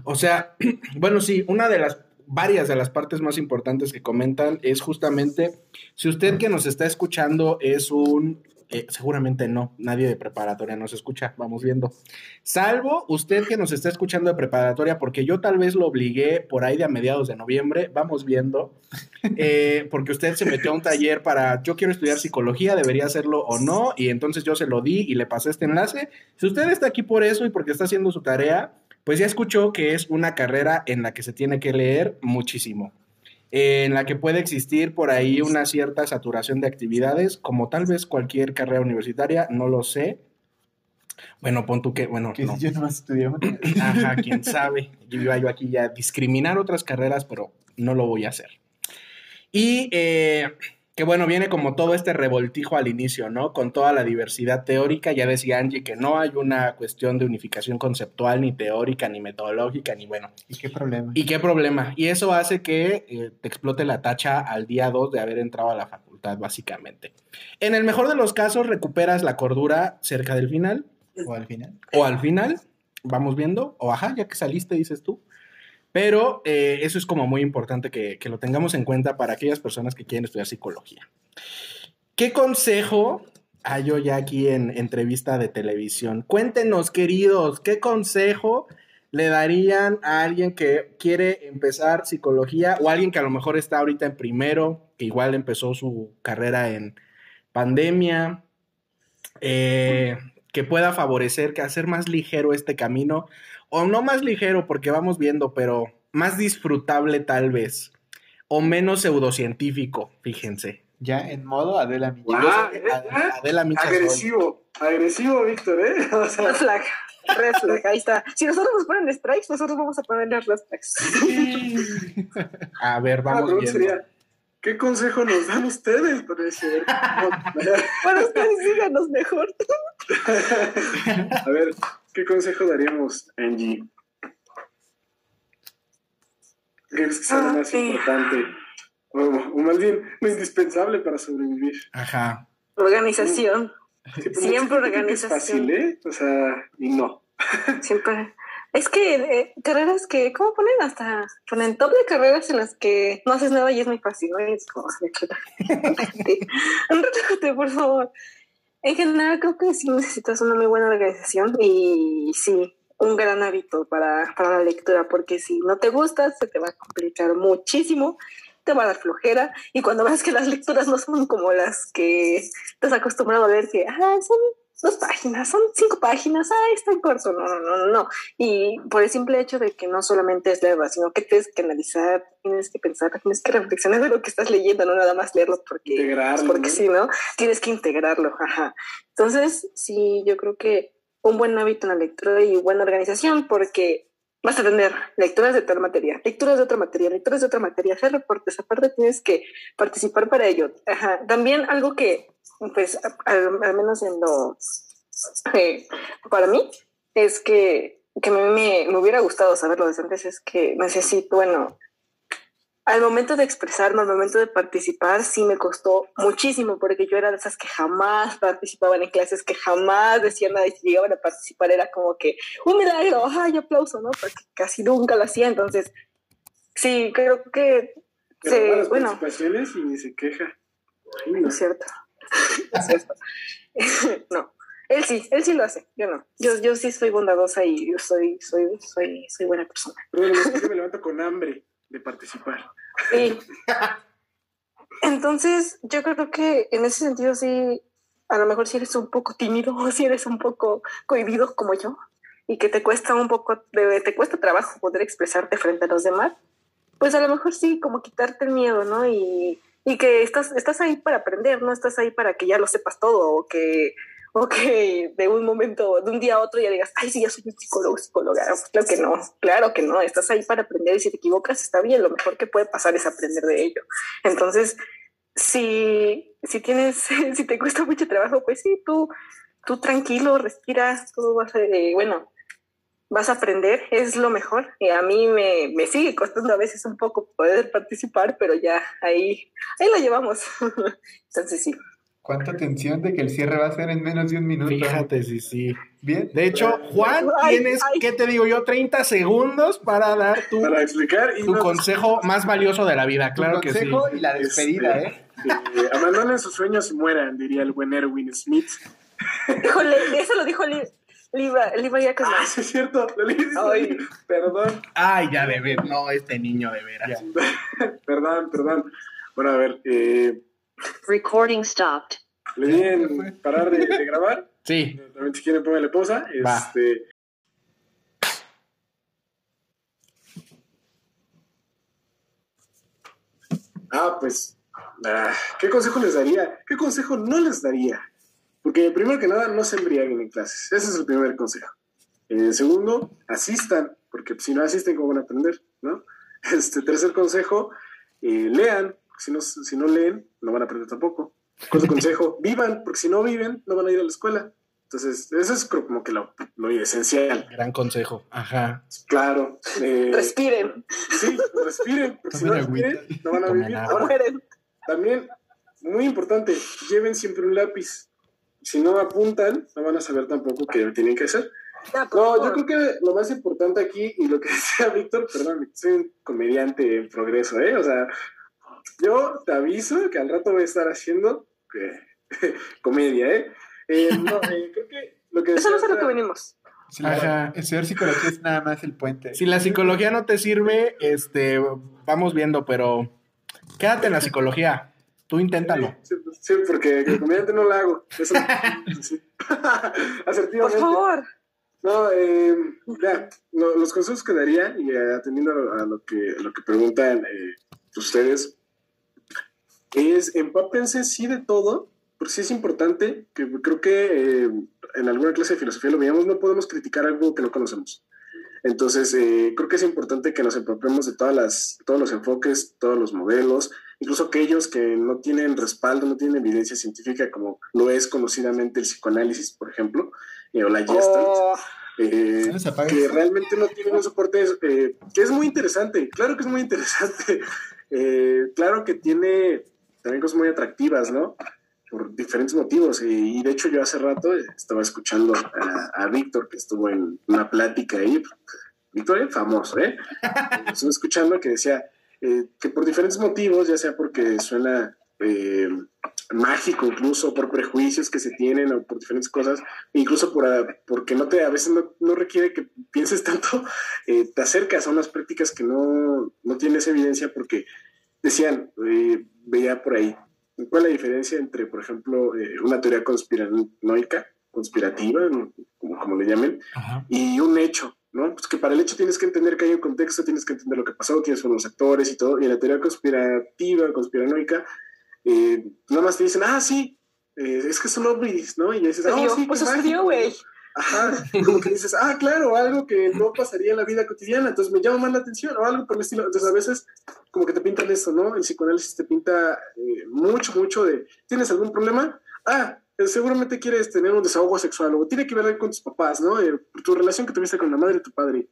O sea, bueno, sí, una de las varias de las partes más importantes que comentan es justamente si usted que nos está escuchando es un eh, seguramente no, nadie de preparatoria nos escucha, vamos viendo. Salvo usted que nos está escuchando de preparatoria, porque yo tal vez lo obligué por ahí de a mediados de noviembre, vamos viendo, eh, porque usted se metió a un taller para, yo quiero estudiar psicología, debería hacerlo o no, y entonces yo se lo di y le pasé este enlace. Si usted está aquí por eso y porque está haciendo su tarea, pues ya escuchó que es una carrera en la que se tiene que leer muchísimo en la que puede existir por ahí una cierta saturación de actividades, como tal vez cualquier carrera universitaria, no lo sé. Bueno, pon tú que, bueno, no. yo no estudié. Ajá, quién sabe. Yo iba yo aquí ya a discriminar otras carreras, pero no lo voy a hacer. Y eh, que bueno, viene como todo este revoltijo al inicio, ¿no? Con toda la diversidad teórica, ya decía Angie que no hay una cuestión de unificación conceptual, ni teórica, ni metodológica, ni bueno. ¿Y qué problema? ¿Y qué problema? Y eso hace que eh, te explote la tacha al día 2 de haber entrado a la facultad, básicamente. En el mejor de los casos, recuperas la cordura cerca del final. O al final. O al final, vamos viendo, o ajá, ya que saliste, dices tú. Pero eh, eso es como muy importante que, lo tengamos en cuenta para aquellas personas que quieren estudiar psicología. ¿Qué consejo hay yo ya aquí en entrevista de televisión? Cuéntenos, queridos, ¿qué consejo le darían a alguien que quiere empezar psicología o alguien que a lo mejor está ahorita en primero, que igual empezó su carrera en pandemia, eh, que pueda favorecer, que hacer más ligero este camino o no más ligero porque vamos viendo, pero más disfrutable tal vez, o menos pseudocientífico, fíjense. Ya en modo Adela Micha. Adela Micha agresivo, agresivo, Víctor, ¿eh? O sea... Red flag, red flag, ahí está. Si nosotros nos ponen strikes, nosotros vamos a ponerle red flags. a ver, vamos viendo. Sería, ¿Qué consejo nos dan ustedes para ese? bueno, ustedes díganos mejor. a ver, ¿Qué consejo daríamos, Angie? ¿Qué crees que sea lo más importante? O, más bien, lo indispensable para sobrevivir. Ajá. Organización. Siempre organización. Es fácil, ¿eh? O sea, y no. Siempre. Es que eh, carreras que, ¿cómo ponen? Hasta ponen top de carreras en las que no haces nada y es muy fácil, ¿no? es como, relájate, por favor. En general creo que sí necesitas una muy buena organización y sí, un gran hábito para, para la lectura, porque si no te gusta, se te va a complicar muchísimo, te va a dar flojera, y cuando ves que las lecturas no son como las que estás acostumbrado a ver, que ah, son dos páginas, son cinco páginas, ah, está en corto, no, no, no, no. Y por el simple hecho de que no solamente es leerlo, sino que tienes que analizar, tienes que pensar, tienes que reflexionar de lo que estás leyendo, no nada más leerlo porque, Integrarlo, porque ¿no? sí, ¿no? Tienes que integrarlo, ajá. Entonces, sí, yo creo que un buen hábito en la lectura y buena organización, porque vas a tener lecturas de tal materia, lecturas de otra materia, lecturas de otra materia, hacer reportes, aparte tienes que participar para ello. Ajá. También algo que, pues, al, menos en lo, eh, para mí, es que, que me, me, me hubiera gustado saberlo desde antes, es que necesito, bueno, al momento de expresarme, al momento de participar, sí me costó muchísimo, porque yo era de esas que jamás participaban en clases, que jamás decían nada y si llegaban a participar era como que un milagro, ay, aplauso, ¿no? Porque casi nunca lo hacía, entonces, sí, creo que, Pero se, las bueno, participaciones y ni se queja. Ay, no no. es cierto, no es cierto. no, él sí, él sí lo hace, yo no, yo, yo sí soy bondadosa y yo soy, soy, soy, soy buena persona. Pero yo me levanto con hambre de participar. Sí. Entonces, yo creo que en ese sentido sí, a lo mejor si eres un poco tímido o si eres un poco cohibido como yo y que te cuesta un poco, de- te cuesta trabajo poder expresarte frente a los demás, pues a lo mejor sí, como quitarte el miedo, ¿no? Y, y que estás, estás ahí para aprender, no estás ahí para que ya lo sepas todo o que, o que de un momento, de un día a otro ya digas, ay, sí, ya soy un psicólogo, psicóloga. Claro que no, claro que no, estás ahí para aprender y si te equivocas está bien, lo mejor que puede pasar es aprender de ello. Entonces, si, si tienes, si te cuesta mucho trabajo, pues sí, tú, tú tranquilo, respiras, tú vas a, eh, bueno, vas a aprender, es lo mejor. Y a mí me, me sigue costando a veces un poco poder participar, pero ya ahí, ahí lo llevamos. Entonces sí. ¿Cuánta tensión de que el cierre va a ser en menos de un minuto? Fíjate, sí, sí. Bien. De hecho, Juan, Ay, tienes, ay. ¿qué te digo yo? 30 segundos para dar tu, Para explicar y tu no- consejo más valioso de la vida, claro Tu que sí. consejo y la despedida, Este, ¿eh? eh, abandonen sus sueños y mueran, diría el buen Erwin Smith. Híjole, eso lo dijo Li- Liva, Liva Jacobson. Ah, sí es cierto. lo leí. Ay. Perdón, Ay, ya de ver, no, este niño de veras. perdón, perdón. Bueno, a ver, eh, Recording stopped. le di en parar de, de grabar. Sí, También si quieren pónganle pausa. Va. Este, Ah, pues, ah, ¿qué consejo les daría? ¿Qué consejo no les daría? Porque primero que nada, no se embriaguen en clases. Ese es el primer consejo. Eh, segundo, asistan, porque si no asisten, ¿cómo van a aprender? ¿no? Este tercer consejo, eh, lean. Si no, si no leen, no van a aprender tampoco. Cuarto consejo, vivan, porque si no viven, no van a ir a la escuela. Entonces, eso es como que lo, lo esencial. gran consejo. Ajá. Claro. eh, Respiren, sí, respiren, porque si no respiren, no van a Tomen vivir. Ahora, mueren. también, muy importante, lleven siempre un lápiz. Si no apuntan, no van a saber tampoco qué tienen que hacer. No, yo creo que lo más importante aquí, y lo que decía Víctor, perdón, soy un comediante en progreso, ¿eh? O sea, yo te aviso que al rato voy a estar haciendo eh, comedia, ¿eh? Eh, no, eh, creo que lo que Eso no es a lo que venimos. Sí, la- estudiar psicología es nada más el puente. Si la psicología no te sirve, este, vamos viendo, pero quédate en la psicología. Tú inténtalo. Sí, sí, porque el comediante no la hago. Eso, sí. Por Asertivamente. favor. No, eh, ya, lo- los consejos que daría, y eh, atendiendo a lo, a lo que, a lo que preguntan eh, ustedes, es empápense sí de todo, porque sí es importante, que creo que eh, en alguna clase de filosofía lo veíamos, no podemos criticar algo que no conocemos. Entonces, eh, creo que es importante que nos empapemos de todas las, todos los enfoques, todos los modelos, incluso aquellos que no tienen respaldo, no tienen evidencia científica, como lo es conocidamente el psicoanálisis, por ejemplo, eh, o la Gestalt Oh, eh, que realmente no tienen un soporte, eh, que es muy interesante, claro que es muy interesante, Eh, claro que tiene también cosas muy atractivas, ¿no? Por diferentes motivos, y, y de hecho yo hace rato estaba escuchando a, a Víctor, que estuvo en una plática ahí, Víctor es famoso, ¿eh? Estuve escuchando que decía eh, que por diferentes motivos, ya sea porque suena... eh, mágico incluso por prejuicios que se tienen o por diferentes cosas, incluso por, ah, porque no te, a veces no, requiere que pienses tanto, eh, te acercas a unas prácticas que no, no tienes evidencia porque decían, eh, veía por ahí, ¿cuál es la diferencia entre, por ejemplo, eh, una teoría conspiranoica, conspirativa, como, como le llamen, y un hecho? ¿no? Pues que para el hecho tienes que entender que hay un contexto, tienes que entender lo que pasó, quiénes son los actores y todo, y en la teoría conspirativa, conspiranoica, eh, nada más te dicen, ah, sí, eh, es que son ovnis, ¿no? Y dices, ah, sí, pues sucedió, güey. Ajá, como que dices, ah, claro, algo que no pasaría en la vida cotidiana, entonces me llama más la atención, o algo por el estilo. Entonces, a veces, como que te pintan esto, ¿no? El psicoanálisis te pinta eh, mucho, mucho de, ¿tienes algún problema? Ah, seguramente quieres tener un desahogo sexual, o tiene que ver con tus papás, ¿no? tu relación que tuviste con la madre de tu padre.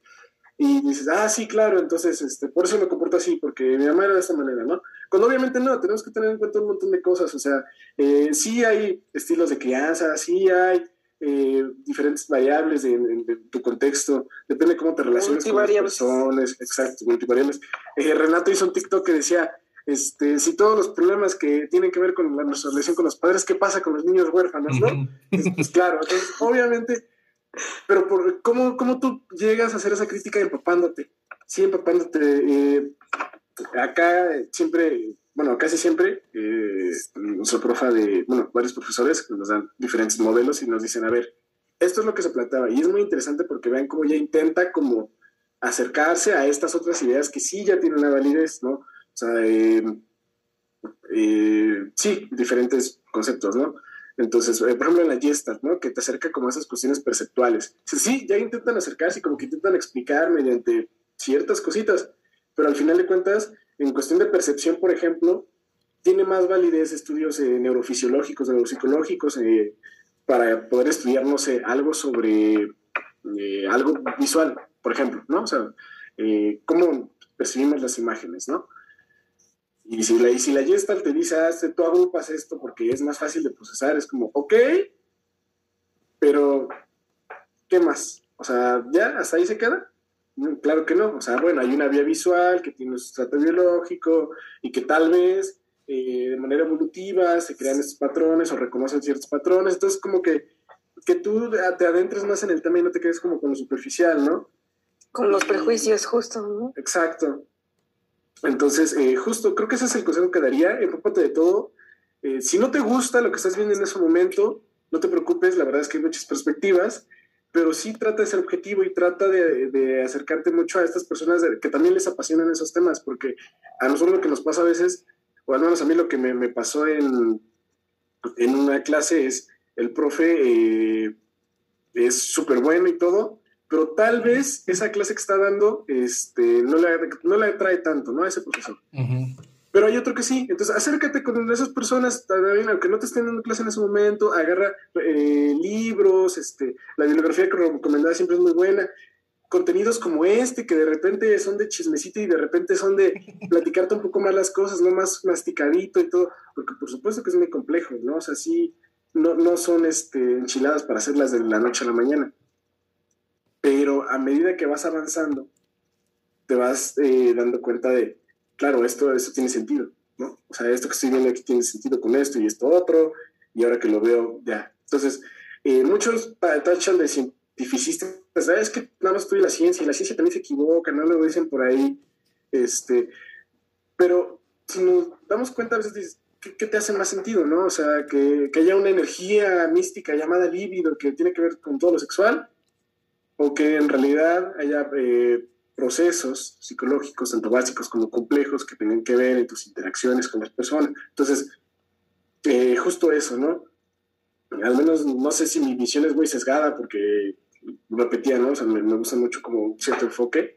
Y dices, ah, sí, claro, entonces, este, por eso me comporto así, porque mi mamá era de esta manera, ¿no? Cuando obviamente no, tenemos que tener en cuenta un montón de cosas, o sea, eh, sí hay estilos de crianza, sí hay eh, diferentes variables de, tu contexto, depende de cómo te relacionas con las personas, exacto, multivariables. Eh, Renato hizo un TikTok que decía, este, si todos los problemas que tienen que ver con nuestra relación con los padres, ¿qué pasa con los niños huérfanos, no? pues, pues claro, entonces, obviamente pero por, ¿cómo, ¿cómo, tú llegas a hacer esa crítica empapándote? Sí, empapándote. Eh, acá siempre, bueno, casi siempre, eh, nuestro profa de, bueno, varios profesores nos dan diferentes modelos y nos dicen, a ver, esto es lo que se planteaba. Y es muy interesante porque vean cómo ella intenta como acercarse a estas otras ideas que sí ya tienen una validez, ¿no? O sea, eh, eh, sí, diferentes conceptos, ¿no? Entonces, eh, por ejemplo, en la Gestalt, ¿no? Que te acerca como a esas cuestiones perceptuales. Sí, ya intentan acercarse y como que intentan explicar mediante ciertas cositas, pero al final de cuentas, en cuestión de percepción, por ejemplo, tiene más validez estudios eh, neurofisiológicos, neuropsicológicos, eh, para poder estudiar, no sé, algo sobre algo visual, por ejemplo, ¿no? O sea, cómo percibimos las imágenes, ¿no? Y si la, y si la Gestalt te dice, ah, tú agrupas esto porque es más fácil de procesar, es como, ok, pero ¿qué más? O sea, ¿ya? ¿Hasta ahí se queda? Claro que no. O sea, bueno, hay una vía visual que tiene un sustrato biológico y que tal vez eh, de manera evolutiva se crean estos patrones o reconocen ciertos patrones. Entonces, como que, que tú te adentres más en el tema y no te quedes como con lo superficial, ¿no? Con los prejuicios, justo, ¿no? Exacto. Entonces, eh, justo creo que ese es el consejo que daría, empápate de todo. Eh, si no te gusta lo que estás viendo en ese momento, no te preocupes, la verdad es que hay muchas perspectivas, pero sí trata de ser objetivo y trata de, acercarte mucho a estas personas que también les apasionan esos temas, porque a nosotros lo que nos pasa a veces, o al menos a mí lo que me, pasó en, en una clase es, el profe eh, es súper bueno y todo, pero tal vez esa clase que está dando este, no, le, no le atrae tanto, ¿no? A ese profesor. Pero hay otro que sí. Entonces, acércate con esas personas, también, aunque no te estén dando clase en ese momento, agarra eh, libros, este, la bibliografía que recomendada siempre es muy buena. Contenidos como este, que de repente son de chismecito y de repente son de platicarte un poco más las cosas, no más masticadito y todo, porque por supuesto que es muy complejo, ¿no? O sea, sí, no, no son este, enchiladas para hacerlas de la noche a la mañana pero a medida que vas avanzando, te vas eh, dando cuenta de, claro, esto, esto tiene sentido, ¿no? O sea, esto que estoy viendo aquí tiene sentido con esto y esto otro, y ahora que lo veo, ya. Entonces, eh, muchos tachan de cientificistas, es que nada más estudia la ciencia, y la ciencia también se equivoca, no lo dicen por ahí, este, pero si nos damos cuenta, a veces dices, ¿qué, te hace más sentido, no? O sea, que, que haya una energía mística llamada líbido que tiene que ver con todo lo sexual, o que en realidad haya eh, procesos psicológicos, tanto básicos como complejos, que tengan que ver en tus interacciones con las personas. Entonces, eh, justo eso, ¿no? Al menos no sé si mi visión es muy sesgada porque repetía, ¿no? O sea, me, gusta mucho como cierto enfoque,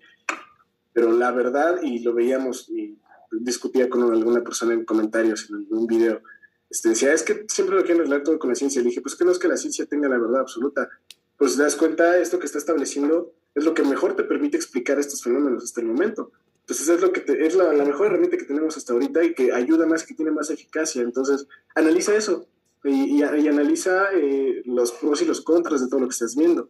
pero la verdad, y lo veíamos y discutía con alguna persona en comentarios en un video, este, decía, es que siempre lo quieren arreglar todo con la ciencia. Y dije, pues que no es que la ciencia tenga la verdad absoluta, pues te das cuenta, esto que está estableciendo es lo que mejor te permite explicar estos fenómenos hasta el momento. Entonces es, lo que es la, mejor herramienta que tenemos hasta ahorita y que ayuda más, que tiene más eficacia. Entonces, analiza eso y, analiza eh, los pros y los contras de todo lo que estás viendo.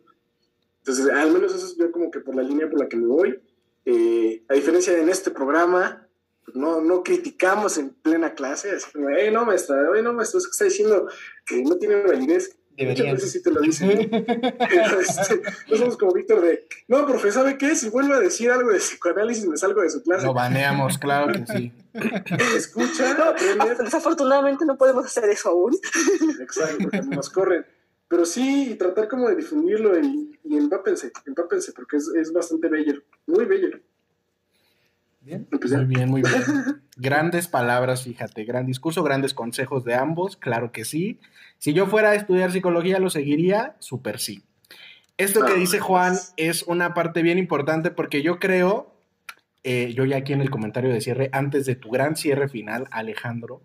Entonces, al menos eso es yo como que por la línea por la que me voy. Eh, a diferencia de en este programa, no, no criticamos en plena clase, así como, hey, no, maestra, no, maestra, es que está diciendo que no tiene validez. Muchas Deberían. veces sí te lo dicen. Este, no somos como Víctor de, no, profe, ¿sabe qué? Si vuelve a decir algo de psicoanálisis, me salgo de su clase. Lo baneamos, claro que sí. Escucha, No, aprende. desafortunadamente no podemos hacer eso aún. Exacto, porque nos corren. Pero sí, y tratar como de difundirlo y, y empápense, empápense, porque es, es bastante bello, muy bello. Bien. Pues. Muy bien, muy bien. Grandes palabras, fíjate, gran discurso, grandes consejos de ambos, claro que sí. Si yo fuera a estudiar psicología, lo seguiría, súper sí. Esto que Ah, dice Juan pues. es una parte bien importante porque yo creo, eh, yo ya aquí en el comentario de cierre, antes de tu gran cierre final, Alejandro,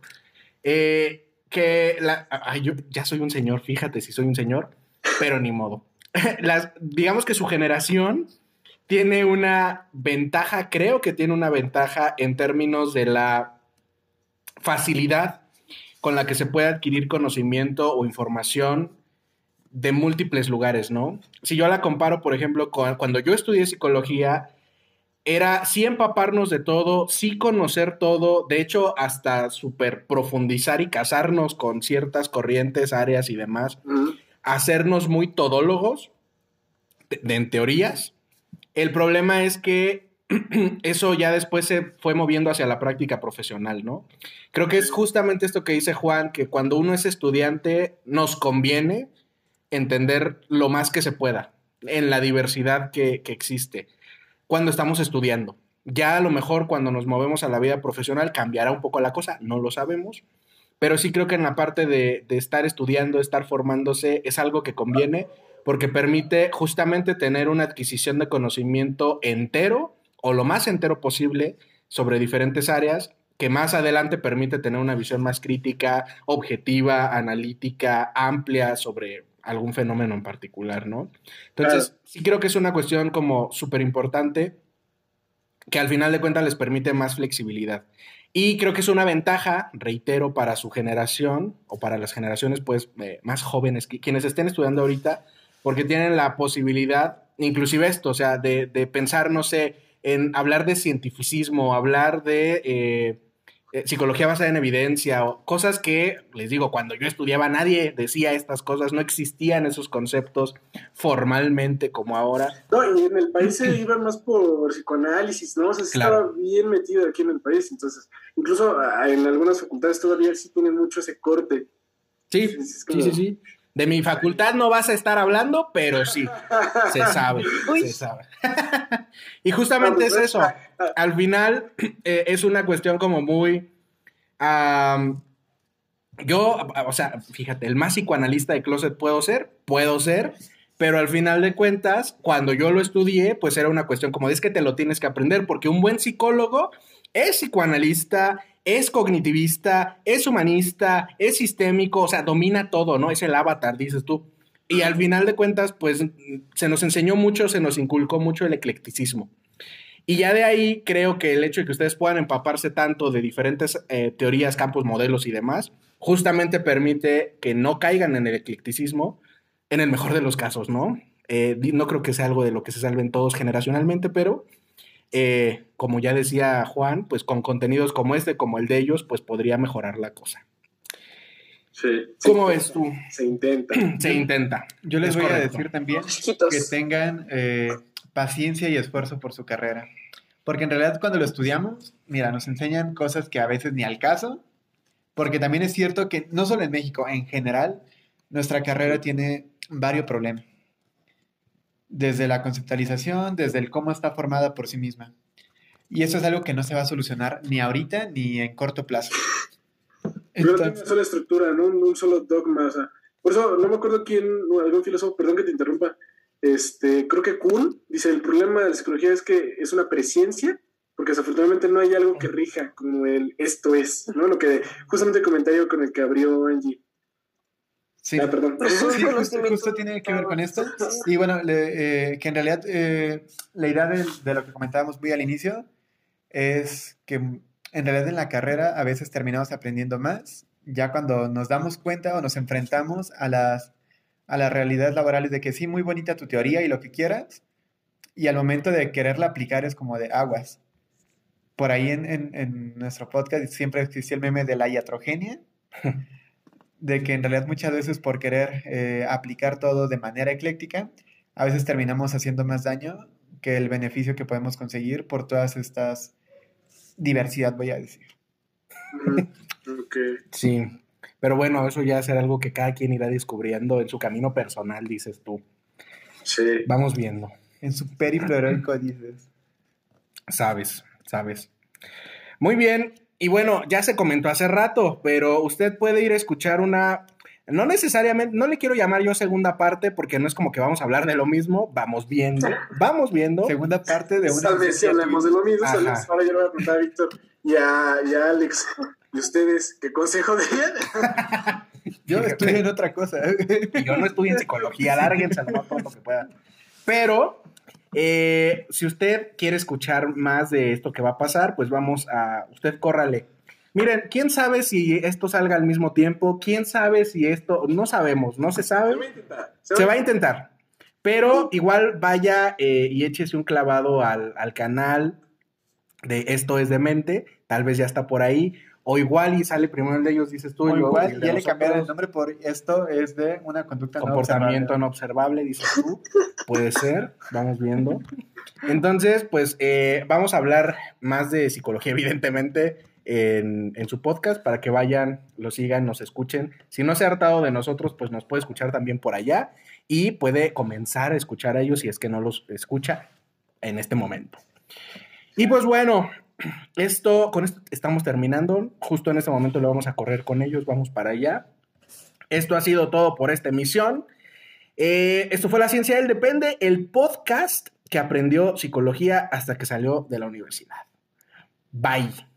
eh, que la, ay, yo ya soy un señor, fíjate si soy un señor, pero ni modo. Las, digamos que su generación tiene una ventaja, creo que tiene una ventaja en términos de la facilidad con la que se puede adquirir conocimiento o información de múltiples lugares, ¿no? Si yo la comparo, por ejemplo, con cuando yo estudié psicología, era sí empaparnos de todo, sí conocer todo, de hecho, hasta súper profundizar y casarnos con ciertas corrientes, áreas y demás, hacernos muy todólogos de, de- en teorías. El problema es que eso ya después se fue moviendo hacia la práctica profesional, ¿no? Creo que es justamente esto que dice Juan, que cuando uno es estudiante nos conviene entender lo más que se pueda en la diversidad que, existe cuando estamos estudiando. Ya a lo mejor cuando nos movemos a la vida profesional cambiará un poco la cosa, no lo sabemos, pero sí creo que en la parte de, de estar estudiando, estar formándose, es algo que conviene porque permite justamente tener una adquisición de conocimiento entero o lo más entero posible sobre diferentes áreas que más adelante permite tener una visión más crítica, objetiva, analítica, amplia sobre algún fenómeno en particular, ¿no? Entonces, sí creo que es una cuestión como súper importante que al final de cuentas les permite más flexibilidad. Y creo que es una ventaja, reitero, para su generación o para las generaciones pues eh, más jóvenes, que, quienes estén estudiando ahorita, porque tienen la posibilidad, inclusive esto, o sea, de, de pensar, no sé, en hablar de cientificismo, hablar de eh, eh, psicología basada en evidencia, o cosas que, les digo, cuando yo estudiaba nadie decía estas cosas, no existían esos conceptos formalmente como ahora. No, y en el país se iba más por psicoanálisis, ¿no? O sea, Claro. estaba bien metido aquí en el país. Entonces, incluso ah, en algunas facultades todavía sí tienen mucho ese corte. Sí, sí, sí. De mi facultad no vas a estar hablando, pero sí, se sabe, Uy. se sabe. y justamente es eso. Al final eh, es una cuestión como muy... yo, o sea, fíjate, el más psicoanalista de closet puedo ser, puedo ser, pero al final de cuentas, cuando yo lo estudié, pues era una cuestión como, es que te lo tienes que aprender, porque un buen psicólogo es psicoanalista, es cognitivista, es humanista, es sistémico, o sea, domina todo, ¿no? Es el avatar, dices tú. Y al final de cuentas, pues se nos enseñó mucho, se nos inculcó mucho el eclecticismo. Y ya de ahí creo que el hecho de que ustedes puedan empaparse tanto de diferentes eh, teorías, campos, modelos y demás, justamente permite que no caigan en el eclecticismo, en el mejor de los casos, ¿no? Eh, no creo que sea algo de lo que se salven todos generacionalmente, pero eh, como ya decía Juan, pues con contenidos como este, como el de ellos, pues podría mejorar la cosa. Sí, ¿Cómo ves tú? Se intenta. Se intenta. Yo les Es voy a decir también que tengan eh, paciencia y esfuerzo por su carrera. Porque en realidad cuando lo estudiamos, mira, nos enseñan cosas que a veces ni al caso. Porque también es cierto que no solo en México, en general, nuestra carrera tiene varios problemas. Desde la conceptualización, desde el cómo está formada por sí misma. Y eso es algo que no se va a solucionar ni ahorita ni en corto plazo. Pero no tiene una Entonces, sola estructura, ¿no? Un, un solo dogma. O sea, por eso no me acuerdo quién, algún filósofo, perdón que te interrumpa. Este, creo que Kuhn dice: el problema de la psicología es que es una presciencia, porque desafortunadamente no hay algo que rija como el esto es, ¿no? Lo que justamente el comentario con el que abrió Angie. Sí. Ah, perdón. Sí, justo, justo tiene que ver con esto. Y bueno, le- eh, que en realidad eh, la idea de, de lo que comentábamos muy al inicio es que en realidad en la carrera a veces terminamos aprendiendo más, ya cuando nos damos cuenta o nos enfrentamos a las, a las realidades laborales de que sí, muy bonita tu teoría y lo que quieras, y al momento de quererla aplicar es como de aguas. por ahí en, en- en nuestro podcast siempre existía el meme de la iatrogenia, de que en realidad muchas veces por querer eh, aplicar todo de manera ecléctica, a veces terminamos haciendo más daño que el beneficio que podemos conseguir por todas estas diversidad, voy a decir. Ok. Sí. Pero bueno, eso ya será algo que cada quien irá descubriendo en su camino personal, dices tú. Sí. Vamos viendo. En su periplo heroico dices. Sabes, sabes. Muy bien. Y bueno, ya se comentó hace rato, pero usted puede ir a escuchar una. No necesariamente, no le quiero llamar yo segunda parte porque no es como que vamos a hablar de lo mismo. Vamos viendo, vamos viendo. Segunda parte de una... Tal vez si hablemos de lo mismo. Ajá. Alex. Ahora yo le voy a preguntar a Víctor y a, y a Alex. ¿Y ustedes qué consejo darían? Yo estoy en otra cosa. Y yo no estudio en psicología, lárguense lo más pronto que puedan. Pero, eh, si usted quiere escuchar más de esto que va a pasar, pues vamos a. Usted córrale. Miren, quién sabe si esto salga al mismo tiempo, quién sabe si esto. No sabemos, no se sabe. Se va a intentar. Se va a intentar. Pero igual vaya eh, y échese un clavado al, al canal de Esto es Demente. Tal vez ya está por ahí. O igual y sale primero el de ellos, dices tú. O y luego igual el de ya le cambiaron el nombre por esto es de una conducta no comportamiento observable. no observable, dices tú. Puede ser, vamos viendo. Entonces, pues eh, vamos a hablar más de psicología, evidentemente, en, en su podcast para que vayan, lo sigan, nos escuchen. Si no se ha hartado de nosotros, pues nos puede escuchar también por allá y puede comenzar a escuchar a ellos si es que no los escucha en este momento. Y pues bueno, esto, con esto estamos terminando. Justo en este momento lo vamos a correr con ellos, vamos para allá. Esto ha sido todo por esta emisión. Eh, esto fue La Ciencia del Depende, el podcast que aprendió psicología hasta que salió de la universidad. Bye.